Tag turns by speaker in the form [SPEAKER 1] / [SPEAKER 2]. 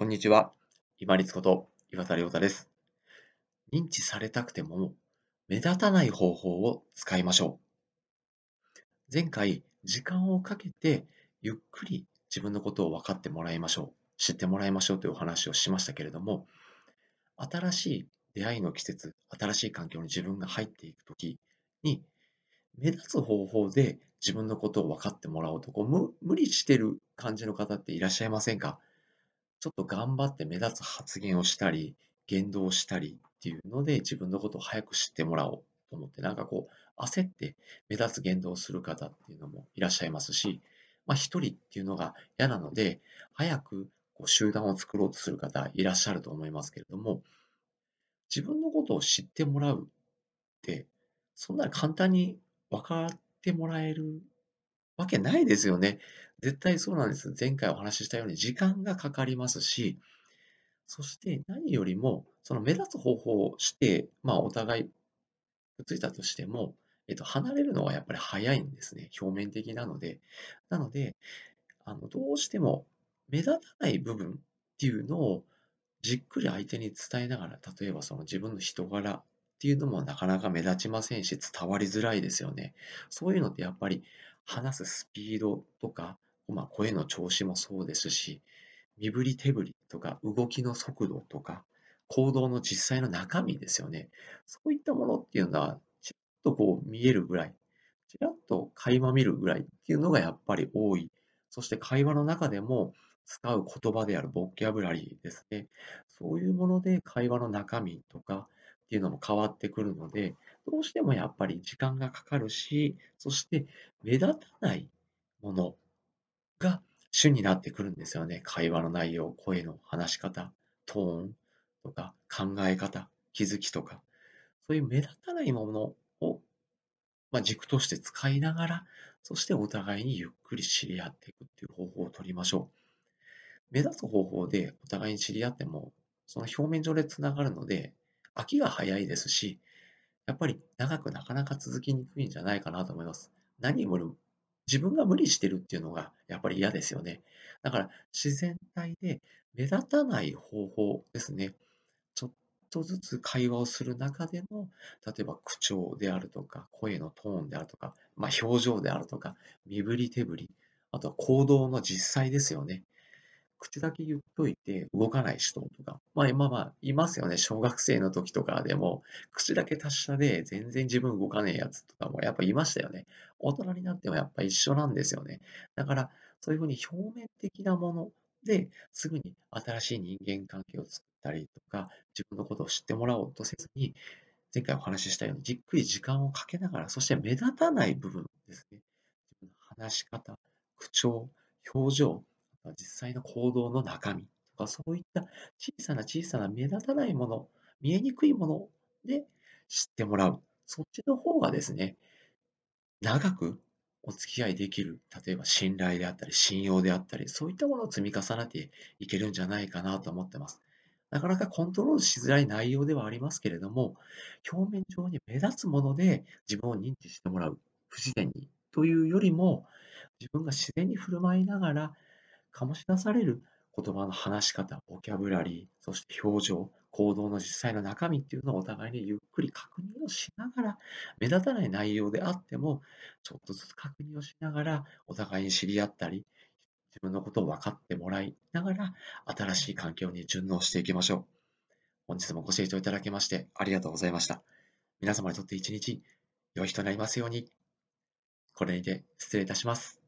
[SPEAKER 1] こんにちは。今立こと岩田亮太です。認知されたくても目立たない方法を使いましょう。前回、時間をかけてゆっくり自分のことを分かってもらいましょう。知ってもらいましょうというお話をしましたけれども、新しい出会いの季節、新しい環境に自分が入っていくときに、目立つ方法で自分のことを分かってもらおうとこう無理してる感じの方っていらっしゃいませんか？ちょっと頑張って目立つ発言をしたり、言動をしたりっていうので、自分のことを早く知ってもらおうと思って、なんかこう、焦って目立つ言動をする方っていうのもいらっしゃいますし、まあ、一人っていうのが嫌なので、早くこう集団を作ろうとする方いらっしゃると思いますけれども、自分のことを知ってもらうって、そんなに簡単に分かってもらえるわけないですよね。絶対そうなんです。前回お話ししたように時間がかかりますし、そして何よりも、その目立つ方法をして、まあお互いくっついたとしても、えっと、離れるのはやっぱり早いんですね。表面的なので。なので、あのどうしても目立たない部分っていうのをじっくり相手に伝えながら、例えばその自分の人柄っていうのもなかなか目立ちませんし、伝わりづらいですよね。そういうのってやっぱり話すスピードとか、まあ、声の調子もそうですし、身振り手振りとか動きの速度とか、行動の実際の中身ですよね。そういったものっていうのは、ちょっとこう見えるぐらい、ちらっと垣間見るぐらいっていうのがやっぱり多い。そして会話の中でも使う言葉であるボキャブラリーですね。そういうもので会話の中身とかっていうのも変わってくるので、どうしてもやっぱり時間がかかるし、そして目立たないものが主になってくるんですよね。会話の内容、声の話し方、トーンとか考え方、気づきとか、そういう目立たないものを、まあ、軸として使いながら、そしてお互いにゆっくり知り合っていくっていう方法を取りましょう。目立つ方法でお互いに知り合っても、その表面上でつながるので、飽きが早いですし、やっぱり長くなかなか続きにくいんじゃないかなと思います。何よりも自分が無理してるっていうのがやっぱり嫌ですよね。だから自然体で目立たない方法ですね。ちょっとずつ会話をする中での、例えば口調であるとか、声のトーンであるとか、まあ、表情であるとか、身振り手振り、あとは行動の実際ですよね。口だけ言っといて動かない人とか、まあ今は、いますよね。小学生の時とかでも、口だけ達者で全然自分動かねえやつとかもやっぱいましたよね。大人になってもやっぱ一緒なんですよね。だから、そういうふうに表面的なものですぐに新しい人間関係を作ったりとか、自分のことを知ってもらおうとせずに、前回お話ししたようにじっくり時間をかけながら、そして目立たない部分ですね。自分の話し方、口調、表情、実際の行動の中身とか、そういった小さな小さな目立たないもの、見えにくいもので知ってもらう。そっちの方がですね、長くお付き合いできる、例えば信頼であったり、信用であったり、そういったものを積み重ねていけるんじゃないかなと思ってます。なかなかコントロールしづらい内容ではありますけれども、表面上に目立つもので自分を認知してもらう、不自然にというよりも、自分が自然に振る舞いながら醸し出される言葉の話し方、ボキャブラリー、そして表情、行動の実際の中身っていうのをお互いにゆっくり確認をしながら、目立たない内容であっても、ちょっとずつ確認をしながら、お互いに知り合ったり、自分のことを分かってもらいながら、新しい環境に順応していきましょう。本日もご清聴いただきましてありがとうございました。皆様にとって一日、良い日となりますように。これにて失礼いたします。